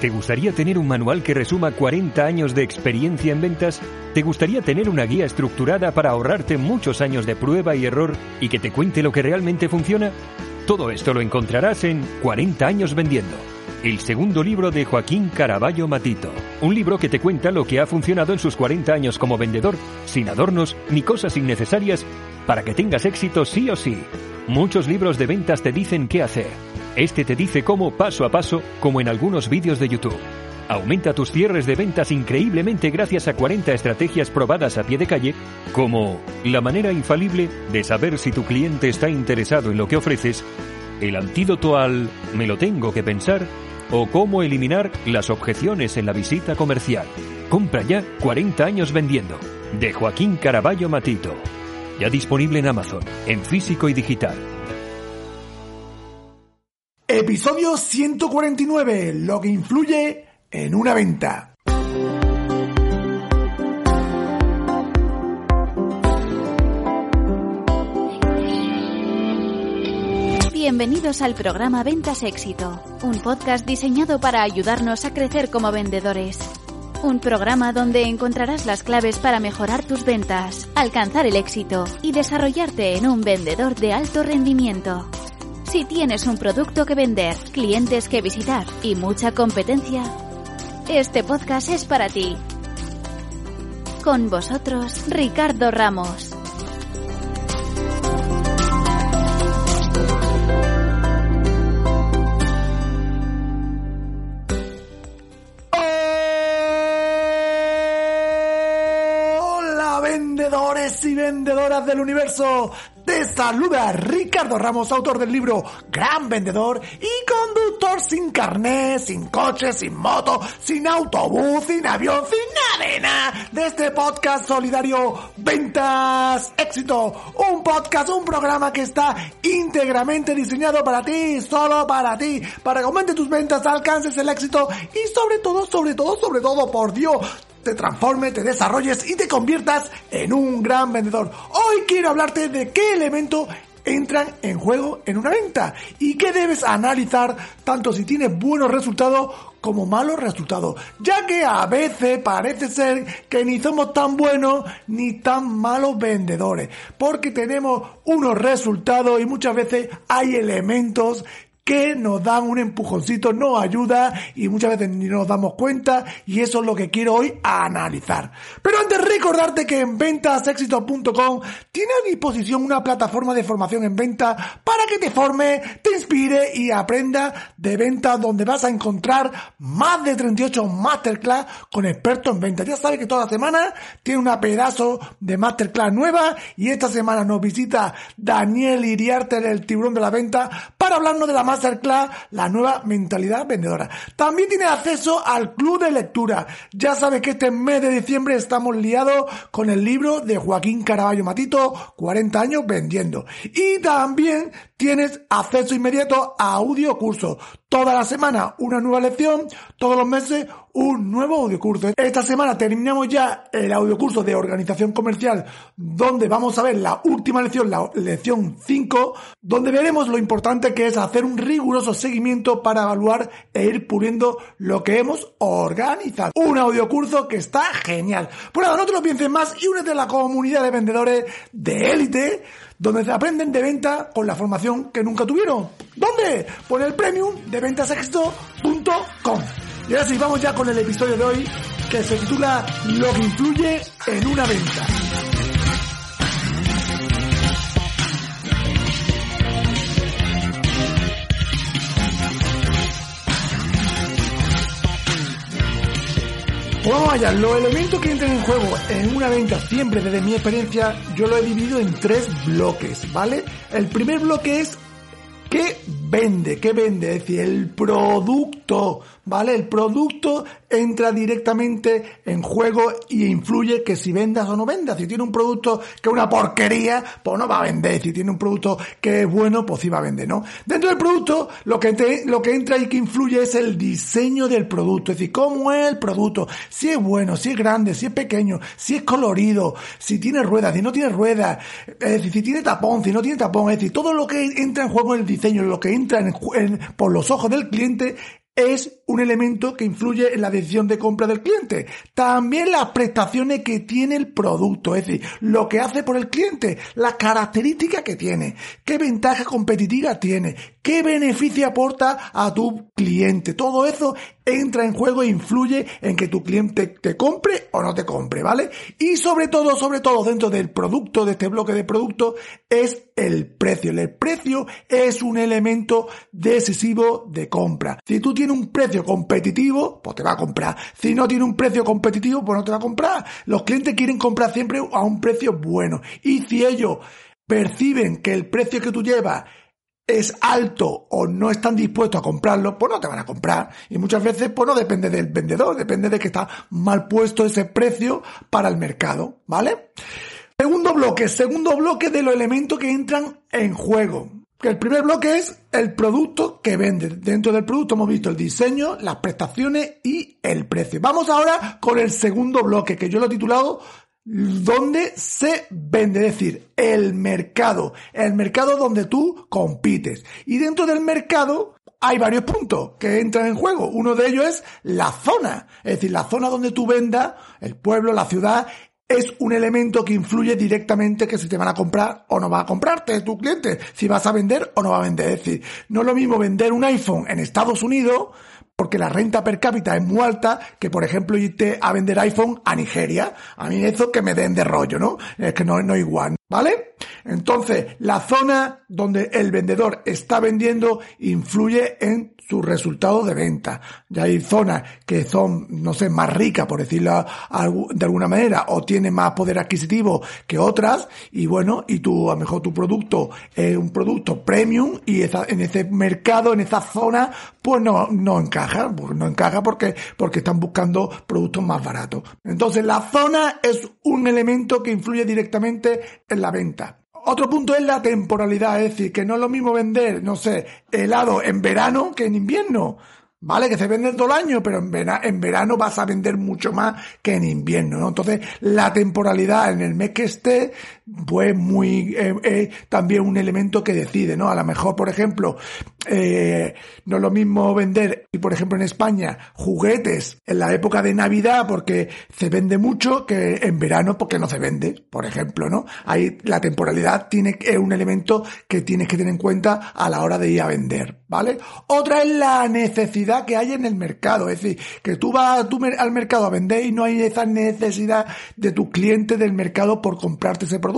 ¿Te gustaría tener un manual que resuma 40 años de experiencia en ventas? ¿Te gustaría tener una guía estructurada para ahorrarte muchos años de prueba y error y que te cuente lo que realmente funciona? Todo esto lo encontrarás en 40 años vendiendo el segundo libro de Joaquín Caraballo Matito. Un libro que te cuenta lo que ha funcionado en sus 40 años como vendedor, sin adornos ni cosas innecesarias, para que tengas éxito sí o sí. Muchos libros de ventas te dicen qué hacer. Este te dice cómo paso a paso, como en algunos vídeos de YouTube. Aumenta tus cierres de ventas increíblemente gracias a 40 estrategias probadas a pie de calle, como la manera infalible de saber si tu cliente está interesado en lo que ofreces, el antídoto al me lo tengo que pensar o cómo eliminar las objeciones en la visita comercial. Compra ya 40 años vendiendo. De Joaquín Caraballo Matito. Ya disponible en Amazon, en físico y digital. Episodio 149. Lo que influye en una venta. Bienvenidos al programa Ventas Éxito, un podcast diseñado para ayudarnos a crecer como vendedores. Un programa donde encontrarás las claves para mejorar tus ventas, alcanzar el éxito y desarrollarte en un vendedor de alto rendimiento. Si tienes un producto que vender, clientes que visitar y mucha competencia, este podcast es para ti. Con vosotros, Ricardo Ramos. Hola vendedores y vendedoras del universo. Te saluda Ricardo Ramos, autor del libro Gran Vendedor y conductor sin carnet, sin coche, sin moto, sin autobús, sin avión, sin nada de este podcast solidario Ventas Éxito. Un podcast, un programa que está íntegramente diseñado para ti, solo para ti, para que aumente tus ventas, alcances el éxito y sobre todo, sobre todo, sobre todo, por Dios, te transformes, te desarrolles y te conviertas en un gran vendedor. Quiero hablarte de qué elementos entran en juego en una venta y qué debes analizar tanto si tienes buenos resultados como malos resultados, ya que a veces parece ser que ni somos tan buenos ni tan malos vendedores, porque tenemos unos resultados y muchas veces hay elementos que nos dan un empujoncito, nos ayuda y muchas veces ni nos damos cuenta y eso es lo que quiero hoy analizar. Pero antes recordarte que en ventasexito.com tiene a disposición una plataforma de formación en venta para que te forme, te inspire y aprenda de ventas donde vas a encontrar más de 38 masterclass con expertos en ventas. Ya sabes que toda semana tiene una pedazo de masterclass nueva y esta semana nos visita Daniel Iriarte el tiburón de la venta para hablarnos de la Masterclass, la nueva mentalidad vendedora. También tiene acceso al club de lectura. Ya sabes que este mes de diciembre estamos liados con el libro de Joaquín Caraballo Matito, 40 años vendiendo. Y también tienes acceso inmediato a audio curso. Toda la semana una nueva lección, todos los meses un nuevo audiocurso. Esta semana terminamos ya el audiocurso de organización comercial, donde vamos a ver la última lección, la lección 5, donde veremos lo importante que es hacer un riguroso seguimiento para evaluar e ir puliendo lo que hemos organizado. Un audiocurso que está genial. Por nada, no te lo pienses más y únete a la comunidad de vendedores de élite donde se aprenden de venta con la formación que nunca tuvieron. ¿Dónde? Por el premium de ventasexto.com. Y ahora sí, vamos ya con el episodio de hoy que se titula Lo que influye en una venta. Vamos allá, los elementos que entran en juego en una venta siempre desde mi experiencia yo lo he dividido en tres bloques, ¿vale? El primer bloque es ¿Qué vende? ¿Qué vende? Es decir, el producto, ¿vale? El producto entra directamente en juego y influye que si vendas o no vendas. Si tiene un producto que es una porquería, pues no va a vender. Si tiene un producto que es bueno, pues sí va a vender, ¿no? Dentro del producto, lo que, lo que entra y que influye es el diseño del producto. Es decir, cómo es el producto. Si es bueno, si es grande, si es pequeño, si es colorido, si tiene ruedas, si no tiene ruedas, es decir, si tiene tapón, si no tiene tapón. Es decir, todo lo que entra en juego en el diseño lo que entra en, por los ojos del cliente es un elemento que influye en la decisión de compra del cliente. También las prestaciones que tiene el producto, es decir, lo que hace por el cliente, las características que tiene, qué ventaja competitiva tiene, qué beneficio aporta a tu cliente. Todo eso entra en juego e influye en que tu cliente te compre o no te compre, ¿vale? Y sobre todo, sobre todo dentro del producto, de este bloque de productos, es el precio. El precio es un elemento decisivo de compra. Si tú tienes un precio competitivo, pues te va a comprar. Si no tiene un precio competitivo, pues no te va a comprar. Los clientes quieren comprar siempre a un precio bueno. Y si ellos perciben que el precio que tú llevas es alto o no están dispuestos a comprarlo, pues no te van a comprar. Y muchas veces, pues no depende del vendedor, depende de que está mal puesto ese precio para el mercado, ¿vale? Segundo bloque, segundo bloque de los elementos que entran en juego. El primer bloque es el producto que vende. Dentro del producto hemos visto el diseño, las prestaciones y el precio. Vamos ahora con el segundo bloque, que yo lo he titulado donde se vende, es decir, el mercado, el mercado donde tú compites. Y dentro del mercado hay varios puntos que entran en juego. Uno de ellos es la zona, es decir, la zona donde tú vendas, el pueblo, la ciudad, es un elemento que influye directamente que si te van a comprar o no va a comprarte tu cliente, si vas a vender o no va a vender. Es decir, no es lo mismo vender un iPhone en Estados Unidos porque la renta per cápita es muy alta, que por ejemplo irte a vender iPhone a Nigeria. A mí eso que me den de rollo, ¿no? Es que no, no es igual, ¿vale? Entonces, la zona donde el vendedor está vendiendo influye en sus resultados de venta. Ya hay zonas que son, no sé, más ricas, por decirlo de alguna manera, o tienen más poder adquisitivo que otras, y bueno, y tú, a lo mejor tu producto es un producto premium, y en ese mercado, en esa zona, pues no, no encaja, pues no encaja porque, porque están buscando productos más baratos. Entonces, la zona es un elemento que influye directamente en la venta. Otro punto es la temporalidad, es decir, que no es lo mismo vender, no sé, helado en verano que en invierno. ¿Vale? Que se vende todo el año, pero en verano, vas a vender mucho más que en invierno, ¿no? Entonces, la temporalidad en el mes que esté, pues muy, eh, eh, también un elemento que decide, ¿no? A lo mejor, por ejemplo, eh, no es lo mismo vender, y por ejemplo en España, juguetes en la época de Navidad porque se vende mucho que en verano porque no se vende, por ejemplo, ¿no? Ahí la temporalidad tiene, es un elemento que tienes que tener en cuenta a la hora de ir a vender, ¿vale? Otra es la necesidad que hay en el mercado. Es decir, que tú vas al mercado a vender y no hay esa necesidad de tu cliente del mercado por comprarte ese producto.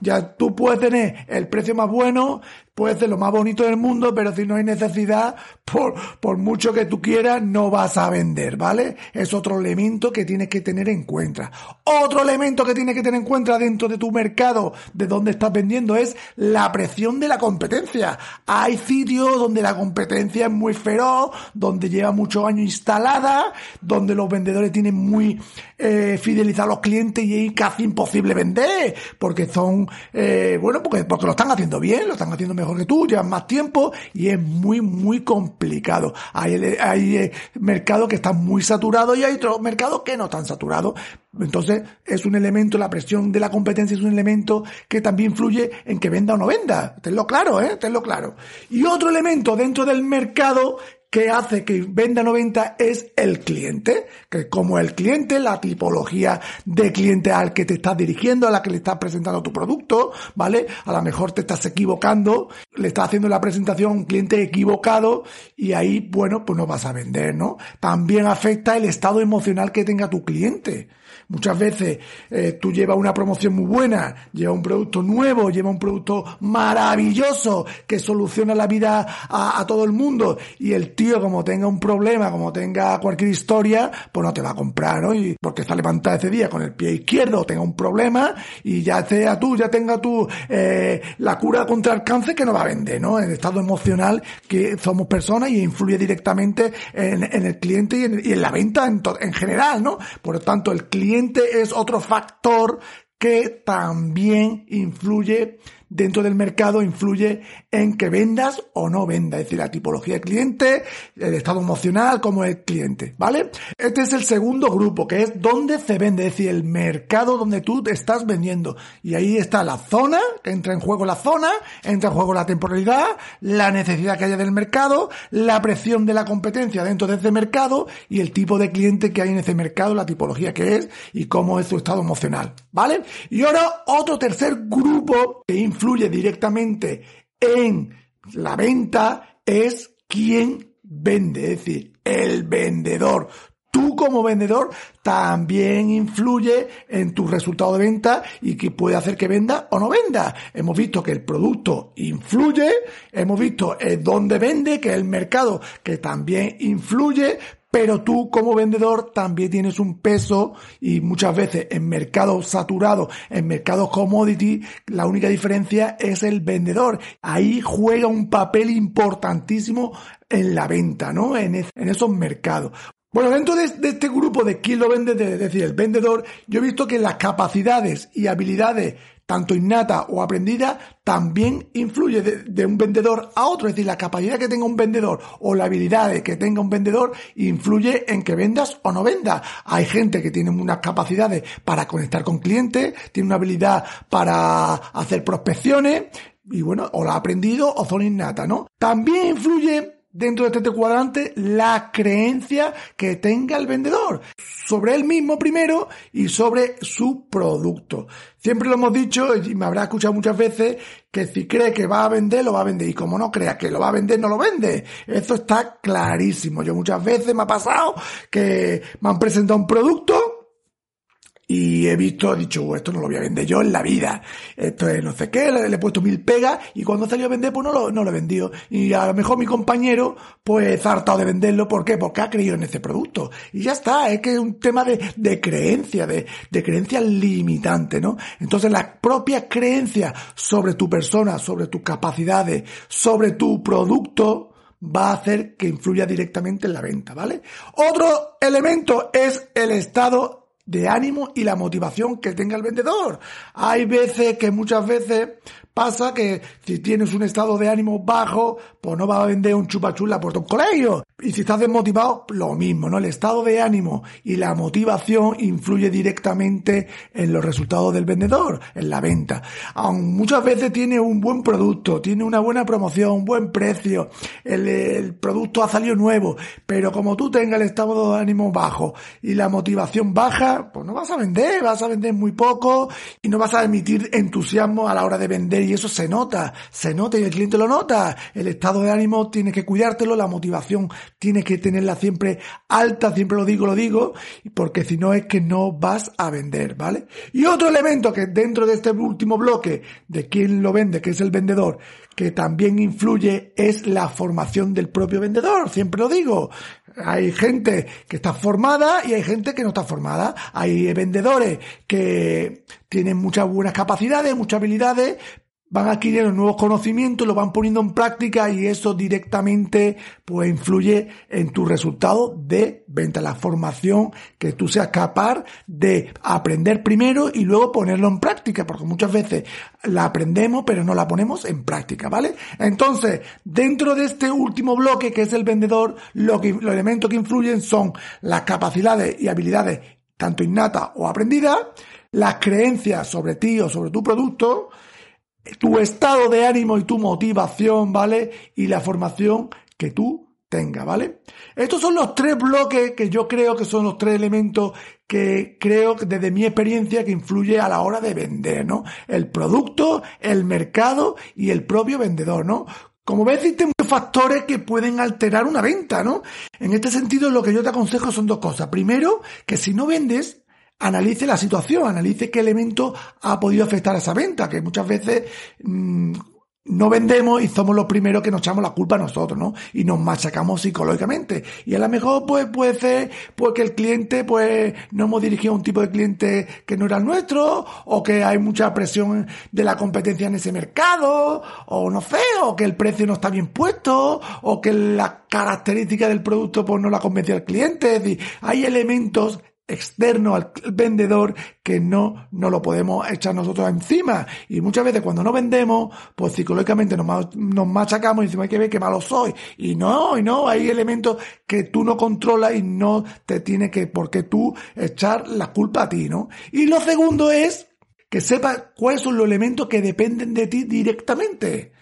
Ya tú puedes tener el precio más bueno, puede ser lo más bonito del mundo, pero si no hay necesidad, por, por mucho que tú quieras, no vas a vender, ¿vale? Es otro elemento que tienes que tener en cuenta. Otro elemento que tienes que tener en cuenta dentro de tu mercado, de donde estás vendiendo, es la presión de la competencia. Hay sitios donde la competencia es muy feroz, donde lleva muchos años instalada, donde los vendedores tienen muy eh, fidelizados a los clientes y es casi imposible vender, porque son, eh, bueno, porque, porque lo están haciendo bien, lo están haciendo mejor mejor que tú, llevan más tiempo y es muy, muy complicado. Hay, hay eh, mercados que están muy saturados y hay otros mercados que no están saturados. Entonces, es un elemento, la presión de la competencia es un elemento que también influye en que venda o no venda. Tenlo claro, ¿eh? Tenlo claro. Y otro elemento dentro del mercado que hace que venda 90 es el cliente, que como el cliente, la tipología de cliente al que te estás dirigiendo, a la que le estás presentando tu producto, ¿vale? A lo mejor te estás equivocando, le estás haciendo la presentación a un cliente equivocado y ahí, bueno, pues no vas a vender, ¿no? También afecta el estado emocional que tenga tu cliente. Muchas veces eh, tú llevas una promoción muy buena, llevas un producto nuevo, llevas un producto maravilloso que soluciona la vida a, todo el mundo y el tío, como tenga un problema, como tenga cualquier historia, pues no te va a comprar, ¿no? Y porque está levantado ese día con el pie izquierdo, tenga un problema y ya sea tú, ya tenga tú eh, la cura contra el cáncer que no va a vender, ¿no? El estado emocional que somos personas y influye directamente en, el cliente y en, la venta en, en general, ¿no? Por lo tanto, el cliente es otro factor que también influye dentro del mercado influye en que vendas o no vendas, es decir, la tipología de cliente, el estado emocional como el cliente, ¿vale? Este es el segundo grupo, que es donde se vende, es decir, el mercado donde tú te estás vendiendo. Y ahí está la zona, entra en juego la zona, entra en juego la temporalidad, la necesidad que haya del mercado, la presión de la competencia dentro de ese mercado y el tipo de cliente que hay en ese mercado, la tipología que es y cómo es su estado emocional, ¿vale? Y ahora otro tercer grupo que influye influye directamente en la venta es quien vende, es decir, el vendedor. Tú como vendedor también influye en tu resultado de venta y que puede hacer que venda o no venda. Hemos visto que el producto influye, hemos visto dónde vende, que el mercado que también influye, pero tú como vendedor también tienes un peso y muchas veces en mercados saturados, en mercados commodity, la única diferencia es el vendedor. Ahí juega un papel importantísimo en la venta, ¿no? En, esos mercados. Bueno, dentro de, este grupo de quién lo vende, es decir, el vendedor, yo he visto que las capacidades y habilidades tanto innata o aprendida, también influye de, un vendedor a otro. Es decir, la capacidad que tenga un vendedor o la habilidad que tenga un vendedor influye en que vendas o no vendas. Hay gente que tiene unas capacidades para conectar con clientes, tiene una habilidad para hacer prospecciones, y bueno, o la ha aprendido o son innata, ¿no? También influye dentro de este cuadrante la creencia que tenga el vendedor sobre él mismo primero y sobre su producto. Siempre lo hemos dicho y me habrá escuchado muchas veces que si cree que va a vender, lo va a vender. Y como no crea que lo va a vender, no lo vende. Eso está clarísimo. Yo muchas veces me ha pasado que me han presentado un producto y he visto, he dicho, uh, esto no lo voy a vender yo en la vida. Esto es no sé qué, le, he puesto mil pegas y cuando salió a vender, pues no lo, no lo he vendido. Y a lo mejor mi compañero, pues ha hartado de venderlo. ¿Por qué? Porque ha creído en ese producto. Y ya está, es que es un tema de, de creencia, de, de creencia limitante, ¿no? Entonces la propia creencia sobre tu persona, sobre tus capacidades, sobre tu producto, va a hacer que influya directamente en la venta, ¿vale? Otro elemento es el estado de ánimo y la motivación que tenga el vendedor. Hay veces que muchas veces pasa que si tienes un estado de ánimo bajo, pues no vas a vender un chupachula por tu colegio. Y si estás desmotivado, lo mismo, ¿no? El estado de ánimo y la motivación influye directamente en los resultados del vendedor, en la venta. Aun muchas veces tiene un buen producto, tiene una buena promoción, un buen precio, el, el producto ha salido nuevo, pero como tú tengas el estado de ánimo bajo y la motivación baja, pues no vas a vender, vas a vender muy poco y no vas a emitir entusiasmo a la hora de vender y eso se nota, se nota y el cliente lo nota. El estado de ánimo tiene que cuidártelo, la motivación tiene que tenerla siempre alta, siempre lo digo, lo digo, porque si no es que no vas a vender, ¿vale? Y otro elemento que dentro de este último bloque de quién lo vende, que es el vendedor, que también influye es la formación del propio vendedor, siempre lo digo. Hay gente que está formada y hay gente que no está formada. Hay vendedores que tienen muchas buenas capacidades, muchas habilidades, van adquiriendo nuevos conocimientos, lo van poniendo en práctica y eso directamente pues influye en tu resultado de venta, la formación que tú seas capaz de aprender primero y luego ponerlo en práctica, porque muchas veces la aprendemos pero no la ponemos en práctica, ¿vale? Entonces, dentro de este último bloque que es el vendedor, los elementos que influyen son las capacidades y habilidades tanto innatas o aprendidas, las creencias sobre ti o sobre tu producto, tu estado de ánimo y tu motivación, ¿vale? Y la formación que tú tengas, ¿vale? Estos son los tres bloques que yo creo que son los tres elementos que creo desde mi experiencia que influye a la hora de vender, ¿no? El producto, el mercado y el propio vendedor, ¿no? Como ves, existen muchos factores que pueden alterar una venta, ¿no? En este sentido, lo que yo te aconsejo son dos cosas. Primero, que si no vendes, analice la situación, analice qué elemento ha podido afectar a esa venta, que muchas veces mm, no vendemos y somos los primeros que nos echamos la culpa a nosotros, ¿no? Y nos machacamos psicológicamente. Y a lo mejor, pues, puede ser, pues, que el cliente, pues, no hemos dirigido a un tipo de cliente que no era el nuestro, o que hay mucha presión de la competencia en ese mercado, o no sé, o que el precio no está bien puesto, o que la característica del producto, pues, no la convence al cliente. Es decir, hay elementos externo al vendedor que no, no lo podemos echar nosotros encima. Y muchas veces cuando no vendemos, pues psicológicamente nos, nos machacamos y decimos hay que ver qué malo soy. Y no, y no, hay elementos que tú no controlas y no te tiene que, porque tú echar la culpa a ti, ¿no? Y lo segundo es que sepas cuáles son los elementos que dependen de ti directamente.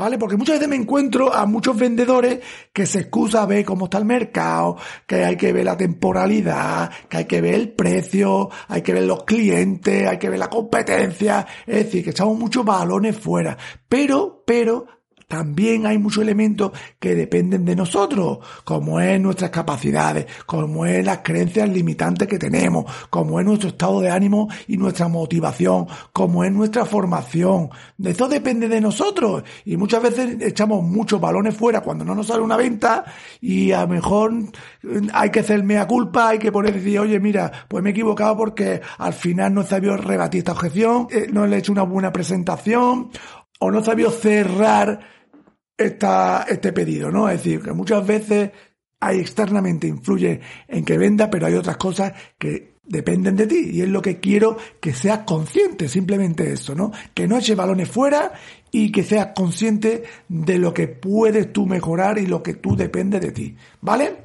¿Vale? Porque muchas veces me encuentro a muchos vendedores que se excusa a ver cómo está el mercado, que hay que ver la temporalidad, que hay que ver el precio, hay que ver los clientes, hay que ver la competencia, es decir, que echamos muchos balones fuera. Pero, pero, también hay muchos elementos que dependen de nosotros, como es nuestras capacidades, como es las creencias limitantes que tenemos, como es nuestro estado de ánimo y nuestra motivación, como es nuestra formación. De eso depende de nosotros. Y muchas veces echamos muchos balones fuera cuando no nos sale una venta y a lo mejor hay que hacer mea culpa, hay que poner decir, oye, mira, pues me he equivocado porque al final no sabido rebatir esta objeción, eh, no le he hecho una buena presentación o no sabido cerrar esta, este pedido, ¿no? Es decir, que muchas veces hay externamente influye en que venda, pero hay otras cosas que dependen de ti y es lo que quiero que seas consciente, simplemente eso, ¿no? Que no eche balones fuera y que seas consciente de lo que puedes tú mejorar y lo que tú depende de ti, ¿vale?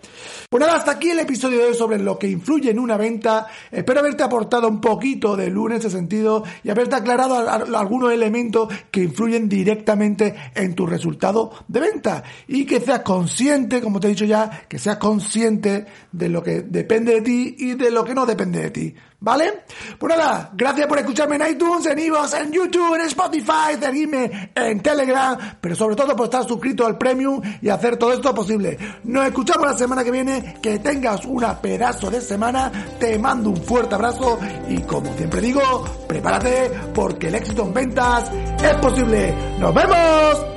Pues nada, hasta aquí el episodio de hoy sobre lo que influye en una venta. Espero haberte aportado un poquito de luz en ese sentido y haberte aclarado algunos elementos que influyen directamente en tu resultado de venta y que seas consciente, como te he dicho ya, que seas consciente de lo que depende de ti y de lo que no depende de ti. ¿Vale? Pues nada, gracias por escucharme en iTunes, en iVoox, en YouTube, en Spotify, seguirme en Telegram, pero sobre todo por estar suscrito al Premium y hacer todo esto posible. Nos escuchamos la semana que viene, que tengas una pedazo de semana, te mando un fuerte abrazo y como siempre digo, prepárate porque el éxito en ventas es posible. ¡Nos vemos!